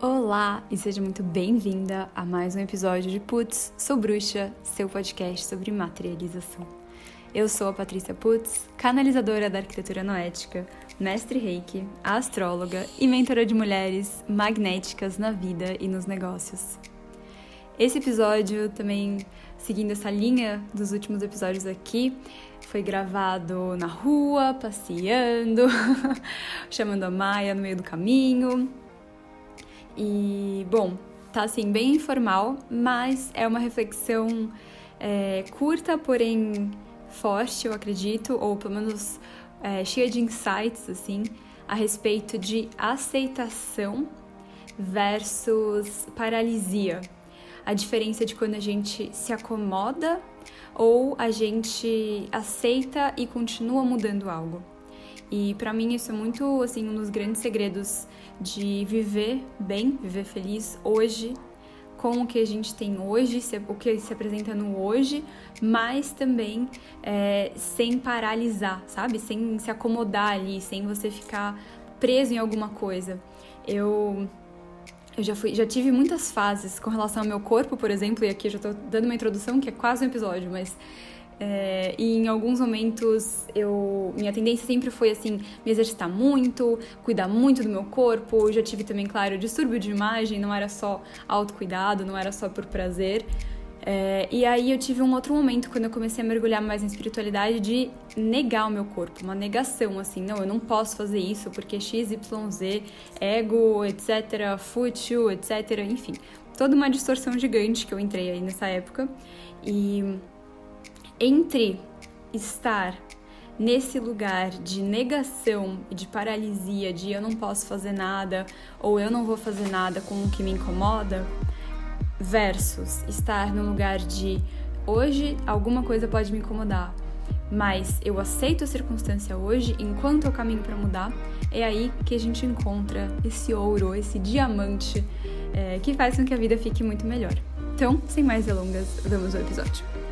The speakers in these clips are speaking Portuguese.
Olá e seja muito bem-vinda a mais um episódio de Putz, Sou Bruxa, seu podcast sobre materialização. Eu sou a Patrícia Putz, canalizadora da arquitetura noética, mestre reiki, astróloga e mentora de mulheres magnéticas na vida e nos negócios. Esse episódio também, seguindo essa linha dos últimos episódios aqui, foi gravado na rua, passeando, chamando a Maia no meio do caminho e, bom, tá assim, bem informal, mas é uma reflexão é, curta, porém forte, eu acredito, ou pelo menos é, cheia de insights, assim, a respeito de aceitação versus paralisia. A diferença de quando a gente se acomoda ou a gente aceita e continua mudando algo. E para mim isso é muito assim um dos grandes segredos de viver bem, viver feliz hoje, com o que a gente tem hoje, o que se apresenta no hoje, mas também é, sem paralisar, sabe? Sem se acomodar ali, sem você ficar preso em alguma coisa. Eu eu já, fui, já tive muitas fases com relação ao meu corpo, por exemplo, e aqui eu já tô dando uma introdução que é quase um episódio, mas é, e em alguns momentos eu minha tendência sempre foi assim me exercitar muito, cuidar muito do meu corpo. Eu já tive também, claro, distúrbio de imagem, não era só autocuidado, não era só por prazer. É, e aí eu tive um outro momento quando eu comecei a mergulhar mais em espiritualidade de negar o meu corpo, uma negação assim, não, eu não posso fazer isso porque XYZ, ego, etc, fútil, etc, enfim, toda uma distorção gigante que eu entrei aí nessa época. E entre estar nesse lugar de negação e de paralisia, de eu não posso fazer nada ou eu não vou fazer nada com o que me incomoda, versus estar no lugar de hoje alguma coisa pode me incomodar, mas eu aceito a circunstância hoje enquanto eu caminho para mudar, é aí que a gente encontra esse ouro, esse diamante é, que faz com que a vida fique muito melhor. Então, sem mais delongas, vamos ao episódio.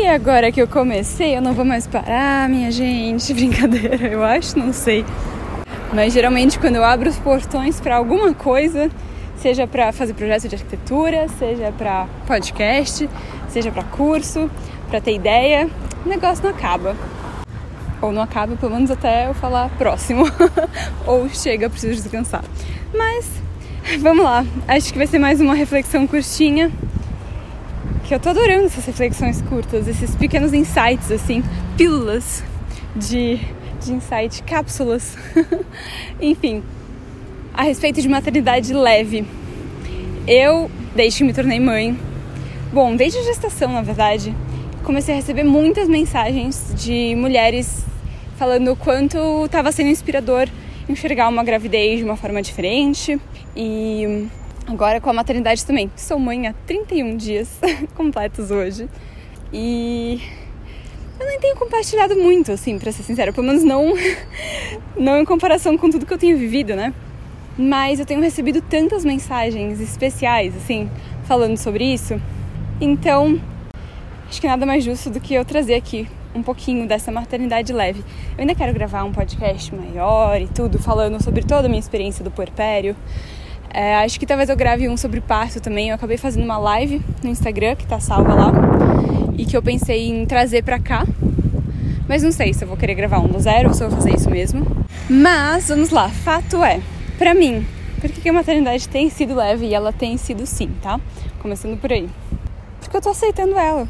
E agora que eu comecei, eu não vou mais parar, minha gente. Brincadeira, eu acho, não sei. Mas geralmente quando eu abro os portões para alguma coisa, seja para fazer projeto de arquitetura, seja para podcast, seja para curso, para ter ideia, o negócio não acaba. Ou não acaba, pelo menos até eu falar próximo. Ou chega, preciso descansar. Mas vamos lá. Acho que vai ser mais uma reflexão curtinha que eu tô adorando essas reflexões curtas, esses pequenos insights, assim, pílulas de, de insight, cápsulas. Enfim, a respeito de maternidade leve. Eu, desde que me tornei mãe, bom, desde a gestação, na verdade, comecei a receber muitas mensagens de mulheres falando o quanto estava sendo inspirador enxergar uma gravidez de uma forma diferente e Agora com a maternidade também. Sou mãe há 31 dias completos hoje. E eu nem tenho compartilhado muito, assim, pra ser sincera. Pelo menos não, não em comparação com tudo que eu tenho vivido, né? Mas eu tenho recebido tantas mensagens especiais, assim, falando sobre isso. Então, acho que nada mais justo do que eu trazer aqui um pouquinho dessa maternidade leve. Eu ainda quero gravar um podcast maior e tudo, falando sobre toda a minha experiência do puerpério é, acho que talvez eu grave um sobre parto também. Eu acabei fazendo uma live no Instagram que tá salva lá e que eu pensei em trazer pra cá. Mas não sei se eu vou querer gravar um do zero ou se eu vou fazer isso mesmo. Mas vamos lá, fato é, pra mim, por que a maternidade tem sido leve e ela tem sido sim, tá? Começando por aí. Porque eu tô aceitando ela.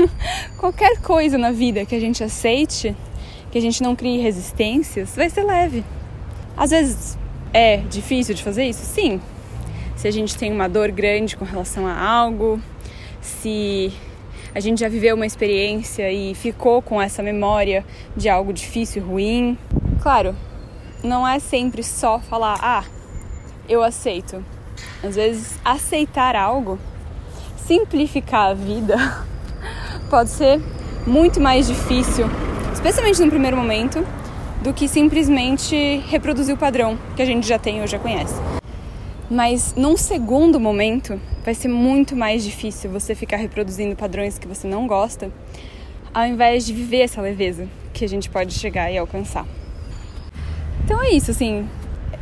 Qualquer coisa na vida que a gente aceite, que a gente não crie resistências, vai ser leve. Às vezes é difícil de fazer isso? Sim. Se a gente tem uma dor grande com relação a algo, se a gente já viveu uma experiência e ficou com essa memória de algo difícil e ruim. Claro, não é sempre só falar, ah, eu aceito. Às vezes, aceitar algo, simplificar a vida, pode ser muito mais difícil, especialmente no primeiro momento, do que simplesmente reproduzir o padrão que a gente já tem ou já conhece. Mas num segundo momento, vai ser muito mais difícil você ficar reproduzindo padrões que você não gosta, ao invés de viver essa leveza que a gente pode chegar e alcançar. Então é isso, assim,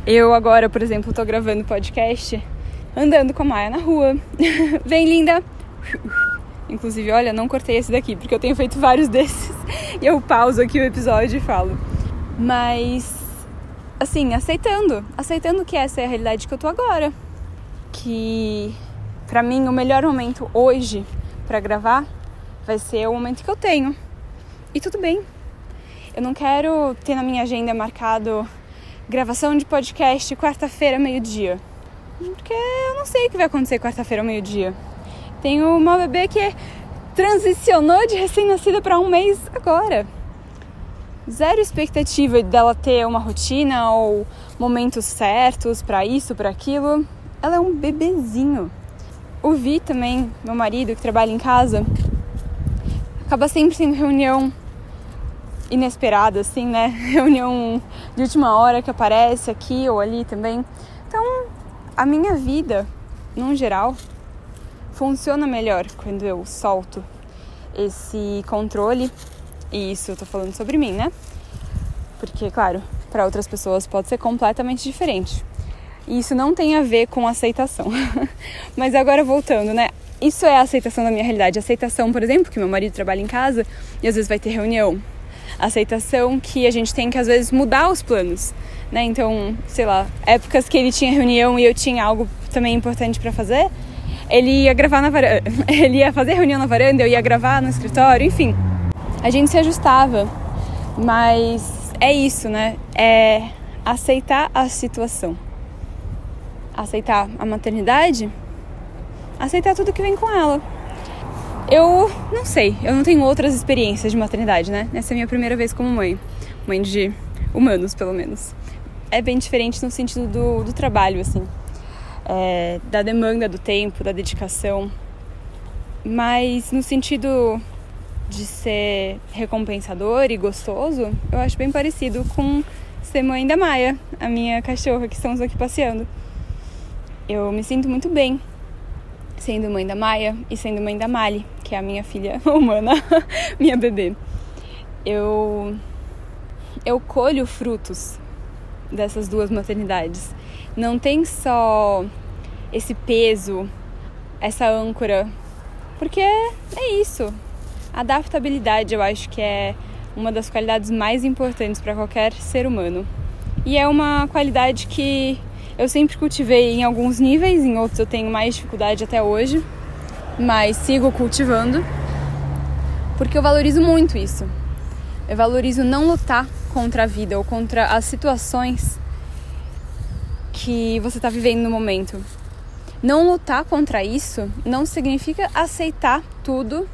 Eu agora, por exemplo, tô gravando podcast andando com a Maia na rua. Vem, linda! Inclusive, olha, não cortei esse daqui, porque eu tenho feito vários desses. E eu pauso aqui o episódio e falo. Mas, assim, aceitando. Aceitando que essa é a realidade que eu tô agora. Que, pra mim, o melhor momento hoje para gravar vai ser o momento que eu tenho. E tudo bem. Eu não quero ter na minha agenda marcado gravação de podcast quarta-feira, meio-dia. Porque eu não sei o que vai acontecer quarta-feira, meio-dia. Tenho uma bebê que transicionou de recém-nascida para um mês agora. Zero expectativa dela ter uma rotina ou momentos certos para isso, para aquilo. Ela é um bebezinho. O Vi também, meu marido que trabalha em casa, acaba sempre sendo reunião inesperada, assim, né? Reunião de última hora que aparece aqui ou ali também. Então, a minha vida, num geral, funciona melhor quando eu solto esse controle. E isso eu tô falando sobre mim, né? Porque, claro, para outras pessoas pode ser completamente diferente. E isso não tem a ver com aceitação. Mas agora voltando, né? Isso é a aceitação da minha realidade. Aceitação, por exemplo, que meu marido trabalha em casa e às vezes vai ter reunião. Aceitação que a gente tem que às vezes mudar os planos, né? Então, sei lá, épocas que ele tinha reunião e eu tinha algo também importante para fazer, ele ia gravar na varanda, ele ia fazer reunião na varanda, eu ia gravar no escritório, enfim. A gente se ajustava, mas é isso, né? É aceitar a situação. Aceitar a maternidade, aceitar tudo que vem com ela. Eu não sei, eu não tenho outras experiências de maternidade, né? Essa é a minha primeira vez como mãe, mãe de humanos, pelo menos. É bem diferente no sentido do, do trabalho, assim é, da demanda do tempo, da dedicação, mas no sentido de ser recompensador e gostoso, eu acho bem parecido com ser mãe da Maia, a minha cachorra que estamos aqui passeando. Eu me sinto muito bem sendo mãe da Maia e sendo mãe da Mali, que é a minha filha humana, minha bebê. Eu eu colho frutos dessas duas maternidades não tem só esse peso, essa âncora, porque é isso. Adaptabilidade eu acho que é uma das qualidades mais importantes para qualquer ser humano. E é uma qualidade que eu sempre cultivei em alguns níveis, em outros eu tenho mais dificuldade até hoje, mas sigo cultivando, porque eu valorizo muito isso. Eu valorizo não lutar contra a vida ou contra as situações que você está vivendo no momento. Não lutar contra isso não significa aceitar tudo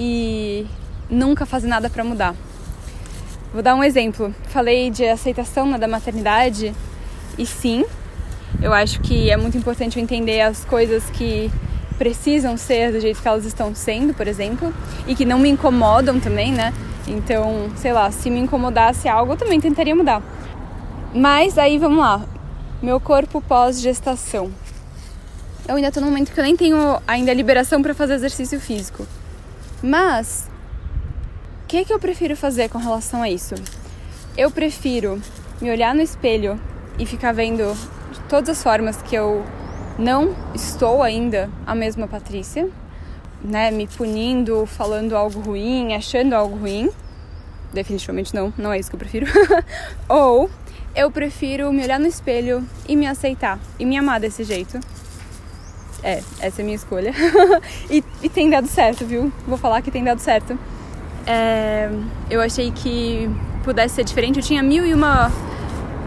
e nunca fazer nada para mudar. Vou dar um exemplo. Falei de aceitação da maternidade e sim, eu acho que é muito importante entender as coisas que precisam ser do jeito que elas estão sendo, por exemplo, e que não me incomodam também, né? Então, sei lá, se me incomodasse algo, eu também tentaria mudar. Mas aí vamos lá, meu corpo pós-gestação. Eu ainda tô num momento que eu nem tenho ainda liberação para fazer exercício físico. Mas o que que eu prefiro fazer com relação a isso? Eu prefiro me olhar no espelho e ficar vendo de todas as formas que eu não estou ainda a mesma Patrícia, né, me punindo, falando algo ruim, achando algo ruim. Definitivamente não, não é isso que eu prefiro. Ou eu prefiro me olhar no espelho e me aceitar e me amar desse jeito. É, essa é a minha escolha. e, e, tem dado certo, viu? Vou falar que tem dado certo. É, eu achei que pudesse ser diferente. Eu tinha mil e uma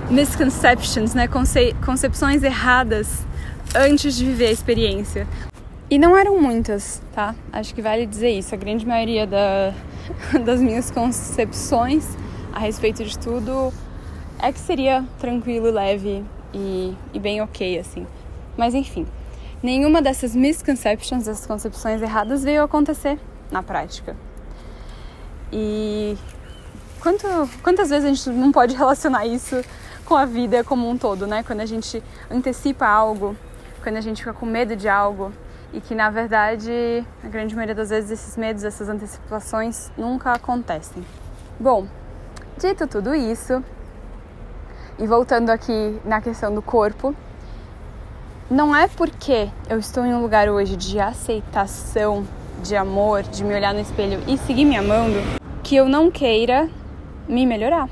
misconceptions, né? Conce concepções erradas antes de viver a experiência. E não eram muitas, tá? Acho que vale dizer isso. A grande maioria da, das minhas concepções a respeito de tudo é que seria tranquilo, leve e, e bem ok, assim. Mas enfim, nenhuma dessas misconceptions, dessas concepções erradas veio acontecer na prática. E quanto, quantas vezes a gente não pode relacionar isso com a vida como um todo, né? Quando a gente antecipa algo, quando a gente fica com medo de algo e que na verdade, a grande maioria das vezes, esses medos, essas antecipações nunca acontecem. Bom, dito tudo isso, E voltando aqui na questão do corpo, não é porque eu estou em um lugar hoje de aceitação, de amor, de me olhar no espelho e seguir me amando, que eu não queira me melhorar.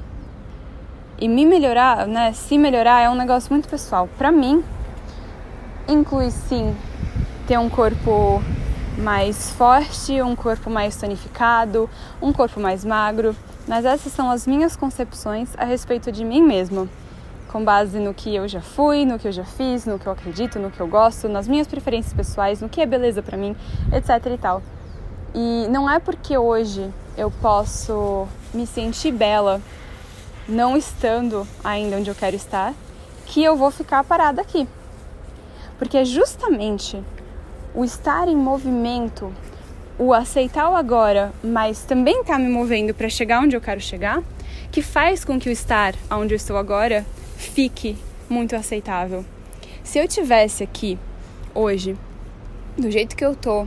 E me melhorar, né? Se melhorar é um negócio muito pessoal. Para mim, inclui sim ter um corpo mais forte, um corpo mais tonificado, um corpo mais magro, mas essas são as minhas concepções a respeito de mim mesma, com base no que eu já fui, no que eu já fiz, no que eu acredito, no que eu gosto, nas minhas preferências pessoais, no que é beleza para mim, etc e tal. E não é porque hoje eu posso me sentir bela não estando ainda onde eu quero estar que eu vou ficar parada aqui. Porque é justamente o estar em movimento, o aceitar o agora, mas também estar tá me movendo para chegar onde eu quero chegar, que faz com que o estar onde eu estou agora fique muito aceitável. Se eu tivesse aqui hoje, do jeito que eu tô,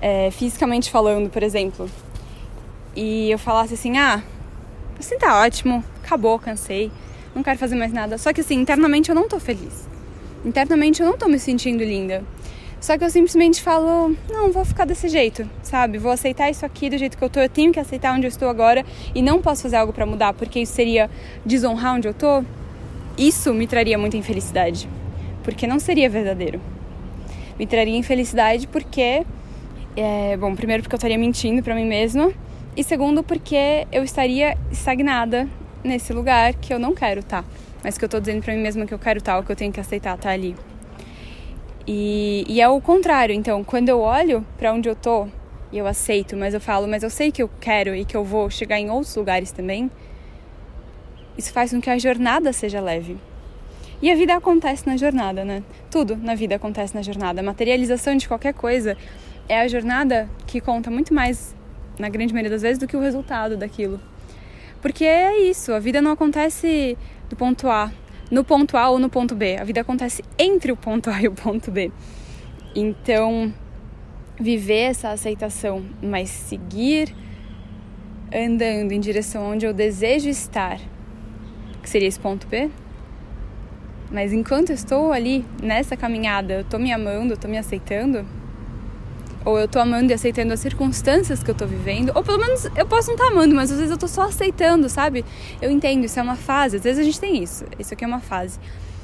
é, fisicamente falando, por exemplo, e eu falasse assim: ah, assim tá ótimo, acabou, cansei, não quero fazer mais nada. Só que assim, internamente eu não tô feliz. Internamente eu não tô me sentindo linda. Só que eu simplesmente falo, não, vou ficar desse jeito, sabe? Vou aceitar isso aqui do jeito que eu tô, eu tenho que aceitar onde eu estou agora e não posso fazer algo para mudar, porque isso seria desonrar onde eu tô. Isso me traria muita infelicidade, porque não seria verdadeiro. Me traria infelicidade porque, é, bom, primeiro porque eu estaria mentindo para mim mesma e segundo porque eu estaria estagnada nesse lugar que eu não quero estar, tá, mas que eu tô dizendo para mim mesma que eu quero estar, tá, que eu tenho que aceitar estar tá ali. E, e é o contrário, então, quando eu olho para onde eu tô e eu aceito, mas eu falo, mas eu sei que eu quero e que eu vou chegar em outros lugares também, isso faz com que a jornada seja leve. E a vida acontece na jornada, né? Tudo na vida acontece na jornada. A materialização de qualquer coisa é a jornada que conta muito mais, na grande maioria das vezes, do que o resultado daquilo. Porque é isso, a vida não acontece do ponto A no ponto A ou no ponto B. A vida acontece entre o ponto A e o ponto B. Então, viver essa aceitação, mas seguir andando em direção onde eu desejo estar, que seria esse ponto B. Mas enquanto eu estou ali nessa caminhada, eu estou me amando, eu estou me aceitando, ou eu tô amando e aceitando as circunstâncias que eu tô vivendo, ou pelo menos eu posso não estar tá amando, mas às vezes eu tô só aceitando, sabe? Eu entendo, isso é uma fase, às vezes a gente tem isso, isso aqui é uma fase.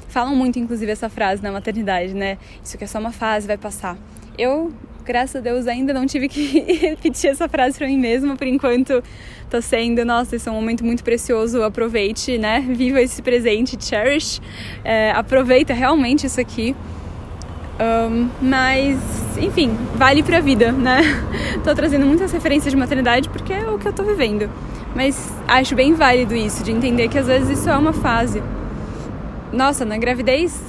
Falam muito, inclusive, essa frase na maternidade, né? Isso aqui é só uma fase, vai passar. Eu, graças a Deus, ainda não tive que repetir essa frase para mim mesma, por enquanto tá sendo, nossa, isso é um momento muito precioso, aproveite, né? Viva esse presente, cherish, é, aproveita realmente isso aqui. Um, mas, enfim, vale pra vida, né? tô trazendo muitas referências de maternidade porque é o que eu tô vivendo. Mas acho bem válido isso, de entender que às vezes isso é uma fase. Nossa, na gravidez,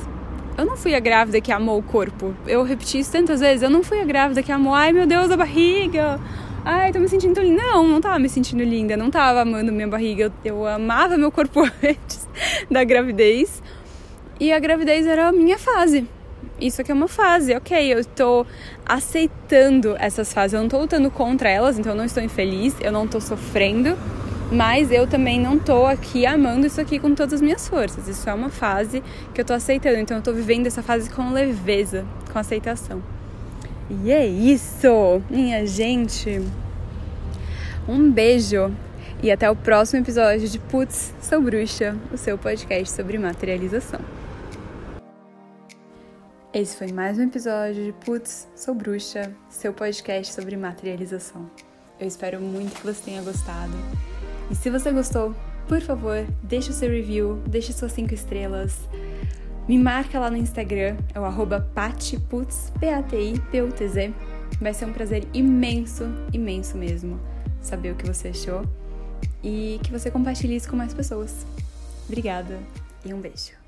eu não fui a grávida que amou o corpo. Eu repeti isso tantas vezes. Eu não fui a grávida que amou, ai meu Deus, a barriga. Ai, tô me sentindo linda. Não, não tava me sentindo linda. Não tava amando minha barriga. Eu, eu amava meu corpo antes da gravidez. E a gravidez era a minha fase isso aqui é uma fase, ok, eu estou aceitando essas fases, eu não estou lutando contra elas, então eu não estou infeliz, eu não estou sofrendo, mas eu também não estou aqui amando isso aqui com todas as minhas forças. Isso é uma fase que eu estou aceitando, então eu estou vivendo essa fase com leveza, com aceitação. E é isso, minha gente. Um beijo e até o próximo episódio de Putz, Sou Bruxa, o seu podcast sobre materialização. Esse foi mais um episódio de Putz, Sou Bruxa, seu podcast sobre materialização. Eu espero muito que você tenha gostado. E se você gostou, por favor, deixe o seu review, deixe suas 5 estrelas. Me marca lá no Instagram, é o arroba patiputz, P-A-T-I-P-U-T-Z. Vai ser um prazer imenso, imenso mesmo, saber o que você achou e que você compartilhe isso com mais pessoas. Obrigada e um beijo.